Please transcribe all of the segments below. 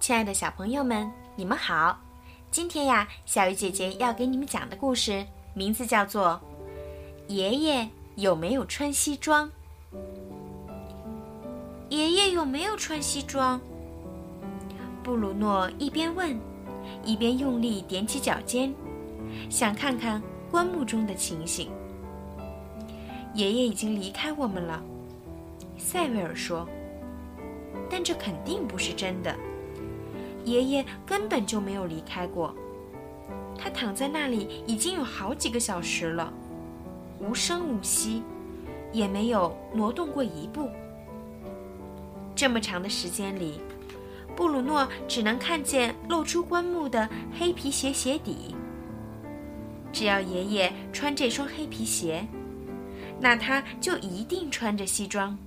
亲爱的小朋友们，你们好！今天呀，小鱼姐姐要给你们讲的故事名字叫做《爷爷有没有穿西装》。爷爷有没有穿西装？布鲁诺一边问，一边用力踮起脚尖，想看看棺木中的情形。爷爷已经离开我们了，塞维尔说。但这肯定不是真的。爷爷根本就没有离开过，他躺在那里已经有好几个小时了，无声无息，也没有挪动过一步。这么长的时间里，布鲁诺只能看见露出棺木的黑皮鞋鞋底。只要爷爷穿这双黑皮鞋，那他就一定穿着西装。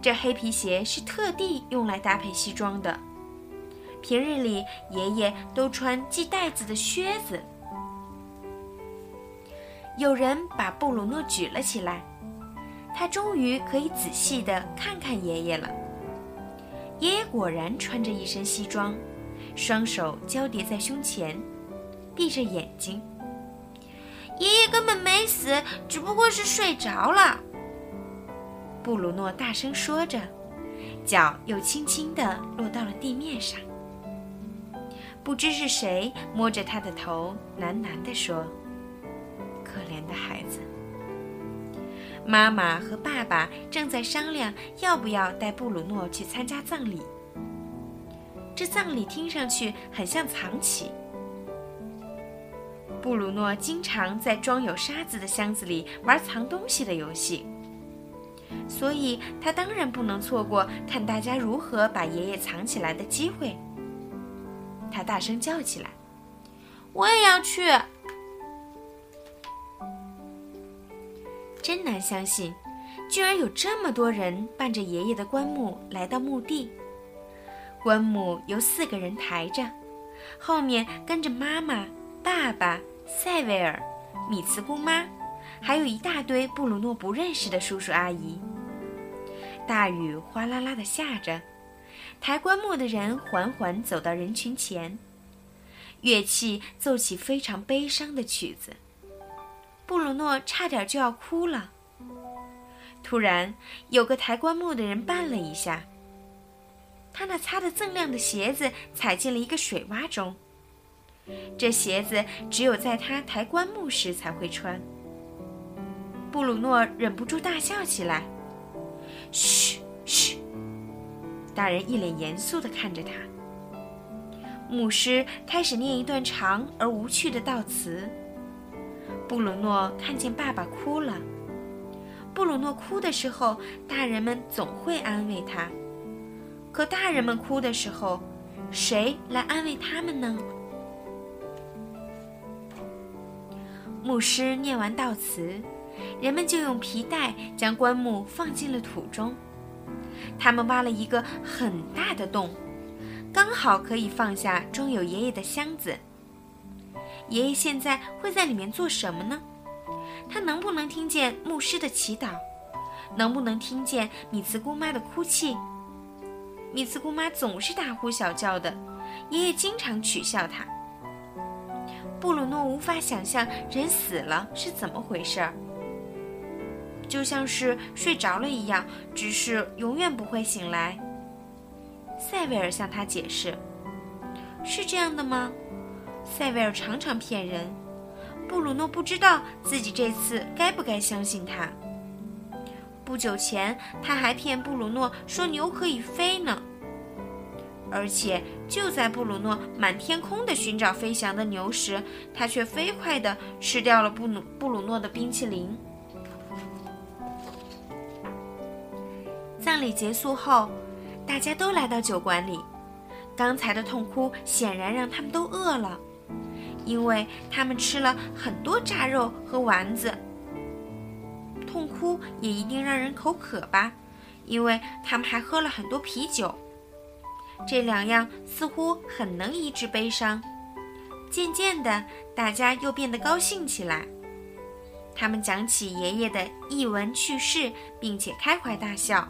这黑皮鞋是特地用来搭配西装的。平日里，爷爷都穿系带子的靴子。有人把布鲁诺举了起来，他终于可以仔细地看看爷爷了。爷爷果然穿着一身西装，双手交叠在胸前，闭着眼睛。爷爷根本没死，只不过是睡着了。布鲁诺大声说着，脚又轻轻地落到了地面上。不知是谁摸着他的头，喃喃地说：“可怜的孩子。”妈妈和爸爸正在商量要不要带布鲁诺去参加葬礼。这葬礼听上去很像藏起。布鲁诺经常在装有沙子的箱子里玩藏东西的游戏，所以他当然不能错过看大家如何把爷爷藏起来的机会。他大声叫起来：“我也要去！”真难相信，居然有这么多人伴着爷爷的棺木来到墓地。棺木由四个人抬着，后面跟着妈妈、爸爸、塞维尔、米茨姑妈，还有一大堆布鲁诺不认识的叔叔阿姨。大雨哗啦啦的下着。抬棺木的人缓缓走到人群前，乐器奏起非常悲伤的曲子。布鲁诺差点就要哭了。突然，有个抬棺木的人绊了一下，他那擦得锃亮的鞋子踩进了一个水洼中。这鞋子只有在他抬棺木时才会穿。布鲁诺忍不住大笑起来：“嘘，嘘！”大人一脸严肃地看着他。牧师开始念一段长而无趣的悼词。布鲁诺看见爸爸哭了。布鲁诺哭的时候，大人们总会安慰他。可大人们哭的时候，谁来安慰他们呢？牧师念完悼词，人们就用皮带将棺木放进了土中。他们挖了一个很大的洞，刚好可以放下装有爷爷的箱子。爷爷现在会在里面做什么呢？他能不能听见牧师的祈祷？能不能听见米茨姑妈的哭泣？米茨姑妈总是大呼小叫的，爷爷经常取笑她。布鲁诺无法想象人死了是怎么回事儿。就像是睡着了一样，只是永远不会醒来。塞维尔向他解释：“是这样的吗？”塞维尔常常骗人，布鲁诺不知道自己这次该不该相信他。不久前他还骗布鲁诺说牛可以飞呢，而且就在布鲁诺满天空的寻找飞翔的牛时，他却飞快地吃掉了布鲁布鲁诺的冰淇淋。葬礼结束后，大家都来到酒馆里。刚才的痛哭显然让他们都饿了，因为他们吃了很多炸肉和丸子。痛哭也一定让人口渴吧，因为他们还喝了很多啤酒。这两样似乎很能医治悲伤。渐渐的，大家又变得高兴起来。他们讲起爷爷的逸闻趣事，并且开怀大笑。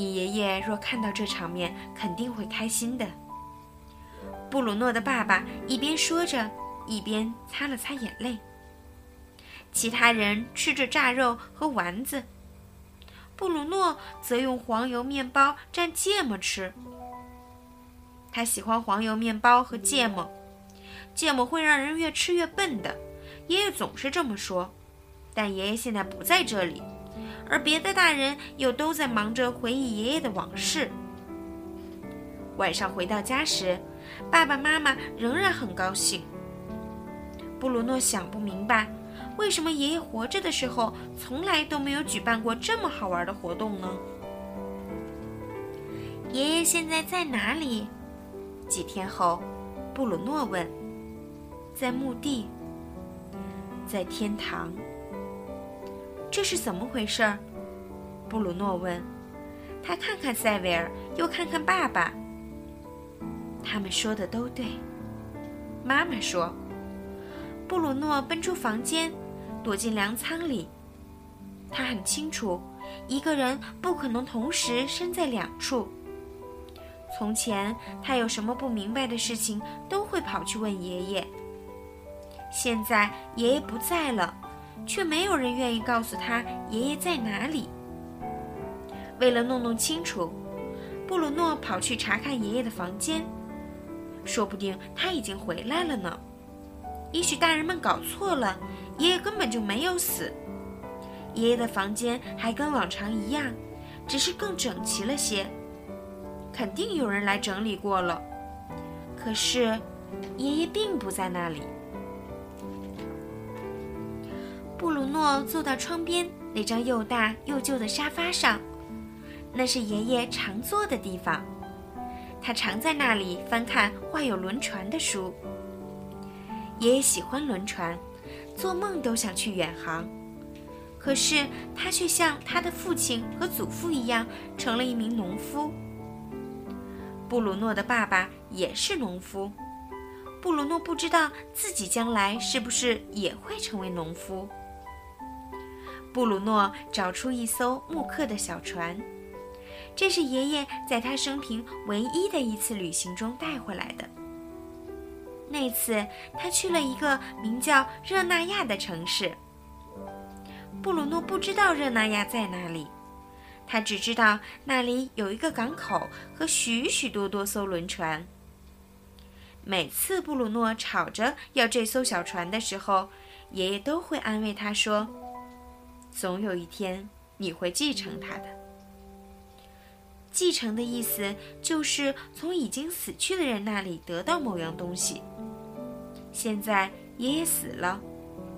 你爷爷若看到这场面，肯定会开心的。”布鲁诺的爸爸一边说着，一边擦了擦眼泪。其他人吃着炸肉和丸子，布鲁诺则用黄油面包蘸芥末吃。他喜欢黄油面包和芥末，芥末会让人越吃越笨的。爷爷总是这么说。但爷爷现在不在这里，而别的大人又都在忙着回忆爷爷的往事。晚上回到家时，爸爸妈妈仍然很高兴。布鲁诺想不明白。为什么爷爷活着的时候从来都没有举办过这么好玩的活动呢？爷爷现在在哪里？几天后，布鲁诺问。在墓地，在天堂。这是怎么回事？布鲁诺问。他看看塞维尔，又看看爸爸。他们说的都对，妈妈说。布鲁诺奔出房间。躲进粮仓里，他很清楚，一个人不可能同时身在两处。从前，他有什么不明白的事情，都会跑去问爷爷。现在爷爷不在了，却没有人愿意告诉他爷爷在哪里。为了弄弄清楚，布鲁诺跑去查看爷爷的房间，说不定他已经回来了呢。也许大人们搞错了。爷爷根本就没有死，爷爷的房间还跟往常一样，只是更整齐了些。肯定有人来整理过了，可是爷爷并不在那里。布鲁诺坐到窗边那张又大又旧的沙发上，那是爷爷常坐的地方。他常在那里翻看画有轮船的书。爷爷喜欢轮船。做梦都想去远航，可是他却像他的父亲和祖父一样，成了一名农夫。布鲁诺的爸爸也是农夫，布鲁诺不知道自己将来是不是也会成为农夫。布鲁诺找出一艘木刻的小船，这是爷爷在他生平唯一的一次旅行中带回来的。那次，他去了一个名叫热那亚的城市。布鲁诺不知道热那亚在哪里，他只知道那里有一个港口和许许多多艘轮船。每次布鲁诺吵着要这艘小船的时候，爷爷都会安慰他说：“总有一天你会继承它的。”继承的意思就是从已经死去的人那里得到某样东西。现在爷爷死了，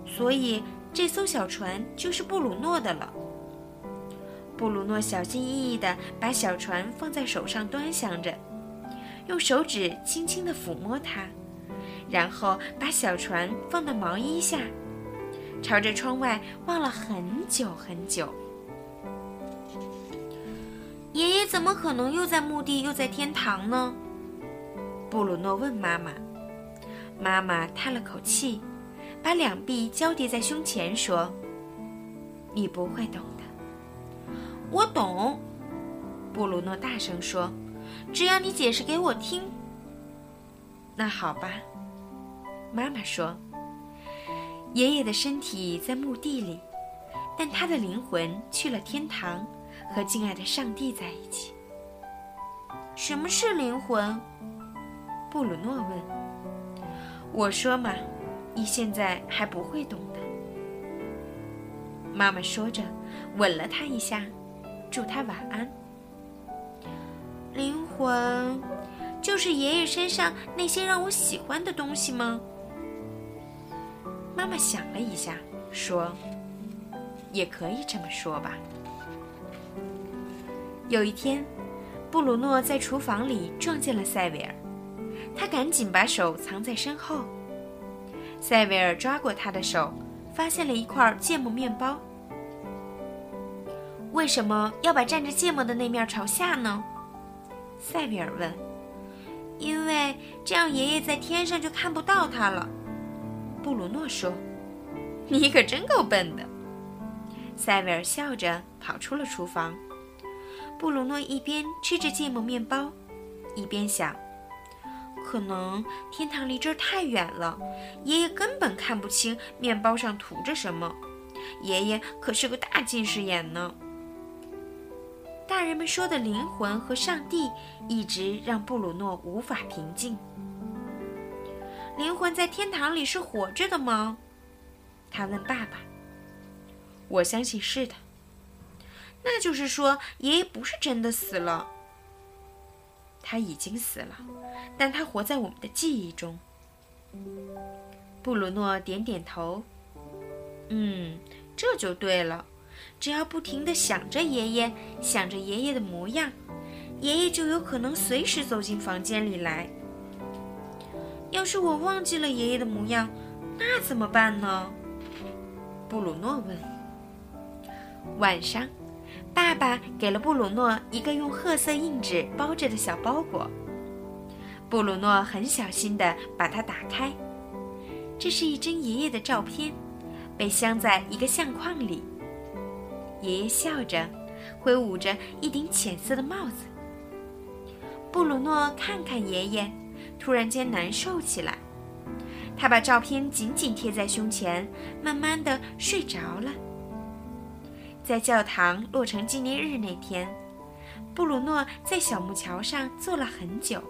所以这艘小船就是布鲁诺的了。布鲁诺小心翼翼地把小船放在手上端详着，用手指轻轻地抚摸它，然后把小船放到毛衣下，朝着窗外望了很久很久。爷爷怎么可能又在墓地又在天堂呢？布鲁诺问妈妈。妈妈叹了口气，把两臂交叠在胸前，说：“你不会懂的。”我懂，布鲁诺大声说：“只要你解释给我听。”那好吧，妈妈说：“爷爷的身体在墓地里，但他的灵魂去了天堂，和敬爱的上帝在一起。”什么是灵魂？布鲁诺问。我说嘛，你现在还不会懂的。妈妈说着，吻了他一下，祝他晚安。灵魂，就是爷爷身上那些让我喜欢的东西吗？妈妈想了一下，说：“也可以这么说吧。”有一天，布鲁诺在厨房里撞见了塞维尔。他赶紧把手藏在身后。塞维尔抓过他的手，发现了一块芥末面包。为什么要把蘸着芥末的那面朝下呢？塞维尔问。因为这样爷爷在天上就看不到他了。布鲁诺说。你可真够笨的。塞维尔笑着跑出了厨房。布鲁诺一边吃着芥末面包，一边想：可能天堂离这儿太远了，爷爷根本看不清面包上涂着什么。爷爷可是个大近视眼呢。大人们说的灵魂和上帝，一直让布鲁诺无法平静。灵魂在天堂里是活着的吗？他问爸爸。我相信是的。那就是说，爷爷不是真的死了。他已经死了，但他活在我们的记忆中。布鲁诺点点头。嗯，这就对了。只要不停地想着爷爷，想着爷爷的模样，爷爷就有可能随时走进房间里来。要是我忘记了爷爷的模样，那怎么办呢？布鲁诺问。晚上，爸爸给了布鲁诺一个用褐色硬纸包着的小包裹。布鲁诺很小心地把它打开，这是一张爷爷的照片，被镶在一个相框里。爷爷笑着，挥舞着一顶浅色的帽子。布鲁诺看看爷爷，突然间难受起来。他把照片紧紧贴在胸前，慢慢的睡着了。在教堂落成纪念日那天，布鲁诺在小木桥上坐了很久。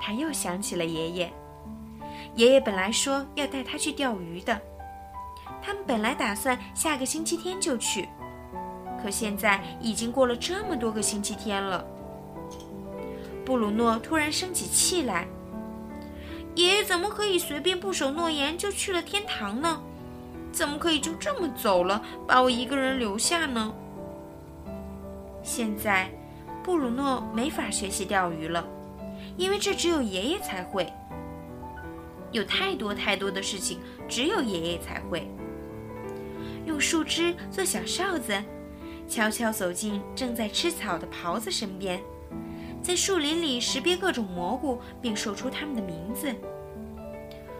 他又想起了爷爷。爷爷本来说要带他去钓鱼的。他们本来打算下个星期天就去，可现在已经过了这么多个星期天了。布鲁诺突然生起气来：“爷爷怎么可以随便不守诺言就去了天堂呢？怎么可以就这么走了，把我一个人留下呢？”现在，布鲁诺没法学习钓鱼了，因为这只有爷爷才会。有太多太多的事情，只有爷爷才会。用树枝做小哨子，悄悄走进正在吃草的狍子身边，在树林里识别各种蘑菇，并说出它们的名字。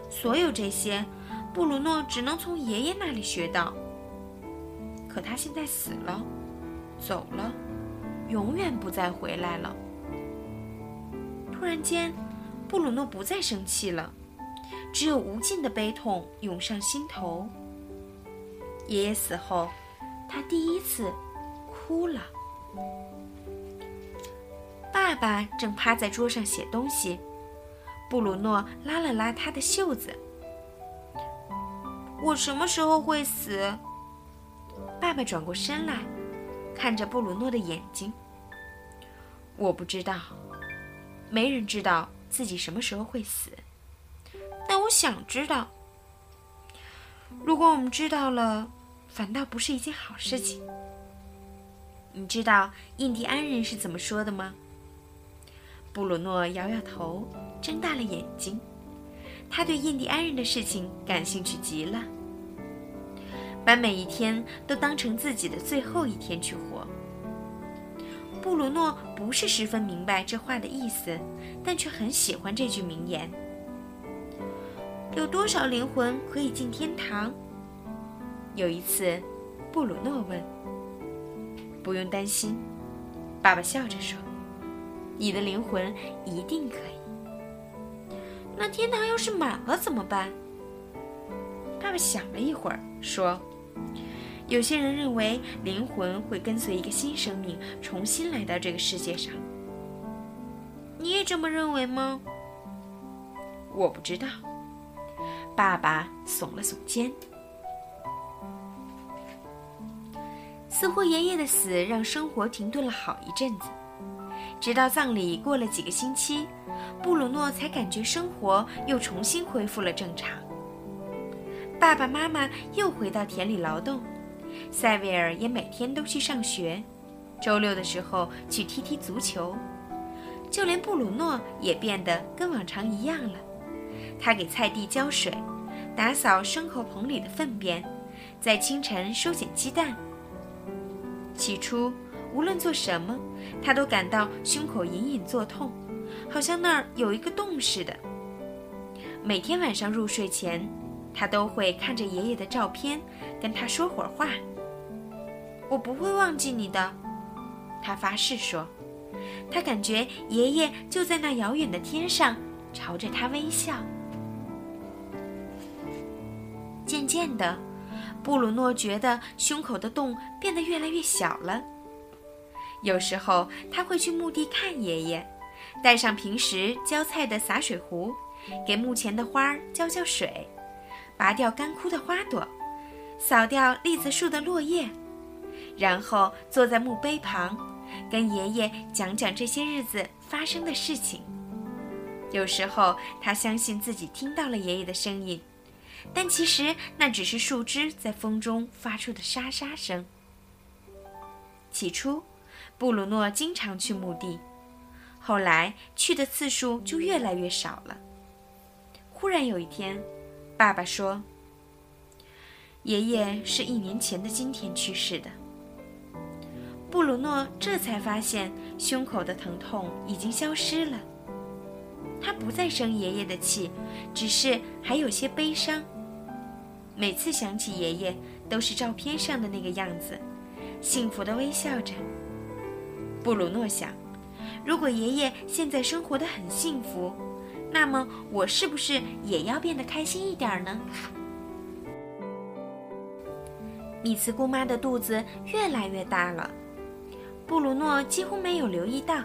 所有这些，布鲁诺只能从爷爷那里学到。可他现在死了，走了，永远不再回来了。突然间，布鲁诺不再生气了，只有无尽的悲痛涌上心头。爷爷死后，他第一次哭了。爸爸正趴在桌上写东西，布鲁诺拉了拉他的袖子。我什么时候会死？爸爸转过身来，看着布鲁诺的眼睛。我不知道，没人知道自己什么时候会死。但我想知道。如果我们知道了。反倒不是一件好事情。你知道印第安人是怎么说的吗？布鲁诺摇摇头，睁大了眼睛。他对印第安人的事情感兴趣极了，把每一天都当成自己的最后一天去活。布鲁诺不是十分明白这话的意思，但却很喜欢这句名言。有多少灵魂可以进天堂？有一次，布鲁诺问：“不用担心。”爸爸笑着说：“你的灵魂一定可以。”那天堂要是满了怎么办？爸爸想了一会儿说：“有些人认为灵魂会跟随一个新生命重新来到这个世界上。你也这么认为吗？”我不知道。爸爸耸了耸肩。似乎爷爷的死让生活停顿了好一阵子，直到葬礼过了几个星期，布鲁诺才感觉生活又重新恢复了正常。爸爸妈妈又回到田里劳动，塞维尔也每天都去上学，周六的时候去踢踢足球，就连布鲁诺也变得跟往常一样了。他给菜地浇水，打扫牲口棚里的粪便，在清晨收捡鸡蛋。起初，无论做什么，他都感到胸口隐隐作痛，好像那儿有一个洞似的。每天晚上入睡前，他都会看着爷爷的照片，跟他说会儿话。我不会忘记你的，他发誓说：“他感觉爷爷就在那遥远的天上，朝着他微笑。”渐渐的，布鲁诺觉得胸口的洞变得越来越小了。有时候他会去墓地看爷爷，带上平时浇菜的洒水壶，给墓前的花儿浇浇水，拔掉干枯的花朵，扫掉栗子树的落叶，然后坐在墓碑旁，跟爷爷讲讲这些日子发生的事情。有时候他相信自己听到了爷爷的声音，但其实那只是树枝在风中发出的沙沙声。起初。布鲁诺经常去墓地，后来去的次数就越来越少了。忽然有一天，爸爸说：“爷爷是一年前的今天去世的。”布鲁诺这才发现胸口的疼痛已经消失了。他不再生爷爷的气，只是还有些悲伤。每次想起爷爷，都是照片上的那个样子，幸福的微笑着。布鲁诺想，如果爷爷现在生活的很幸福，那么我是不是也要变得开心一点呢？米茨姑妈的肚子越来越大了，布鲁诺几乎没有留意到。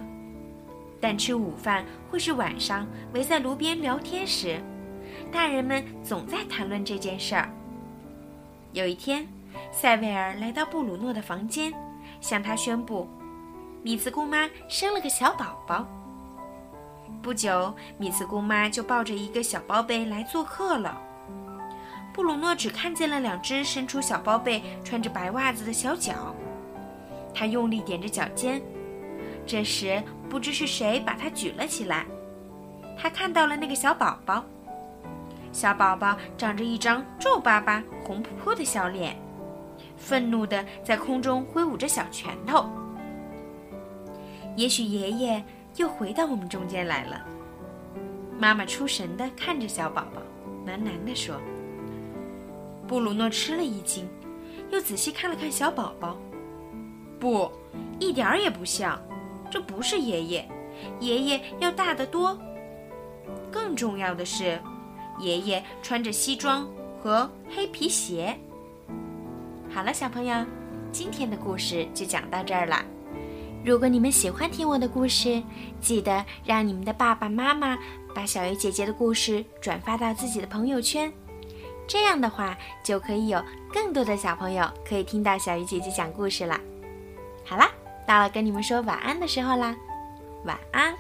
但吃午饭或是晚上围在炉边聊天时，大人们总在谈论这件事儿。有一天，塞维尔来到布鲁诺的房间，向他宣布。米茨姑妈生了个小宝宝。不久，米茨姑妈就抱着一个小宝贝来做客了。布鲁诺只看见了两只伸出小宝贝、穿着白袜子的小脚。他用力踮着脚尖。这时，不知是谁把他举了起来。他看到了那个小宝宝。小宝宝长着一张皱巴巴、红扑扑的小脸，愤怒地在空中挥舞着小拳头。也许爷爷又回到我们中间来了。妈妈出神地看着小宝宝，喃喃地说：“布鲁诺吃了一惊，又仔细看了看小宝宝，不，一点儿也不像，这不是爷爷，爷爷要大得多。更重要的是，爷爷穿着西装和黑皮鞋。”好了，小朋友，今天的故事就讲到这儿了。如果你们喜欢听我的故事，记得让你们的爸爸妈妈把小鱼姐姐的故事转发到自己的朋友圈，这样的话就可以有更多的小朋友可以听到小鱼姐姐讲故事了。好啦，到了跟你们说晚安的时候啦，晚安。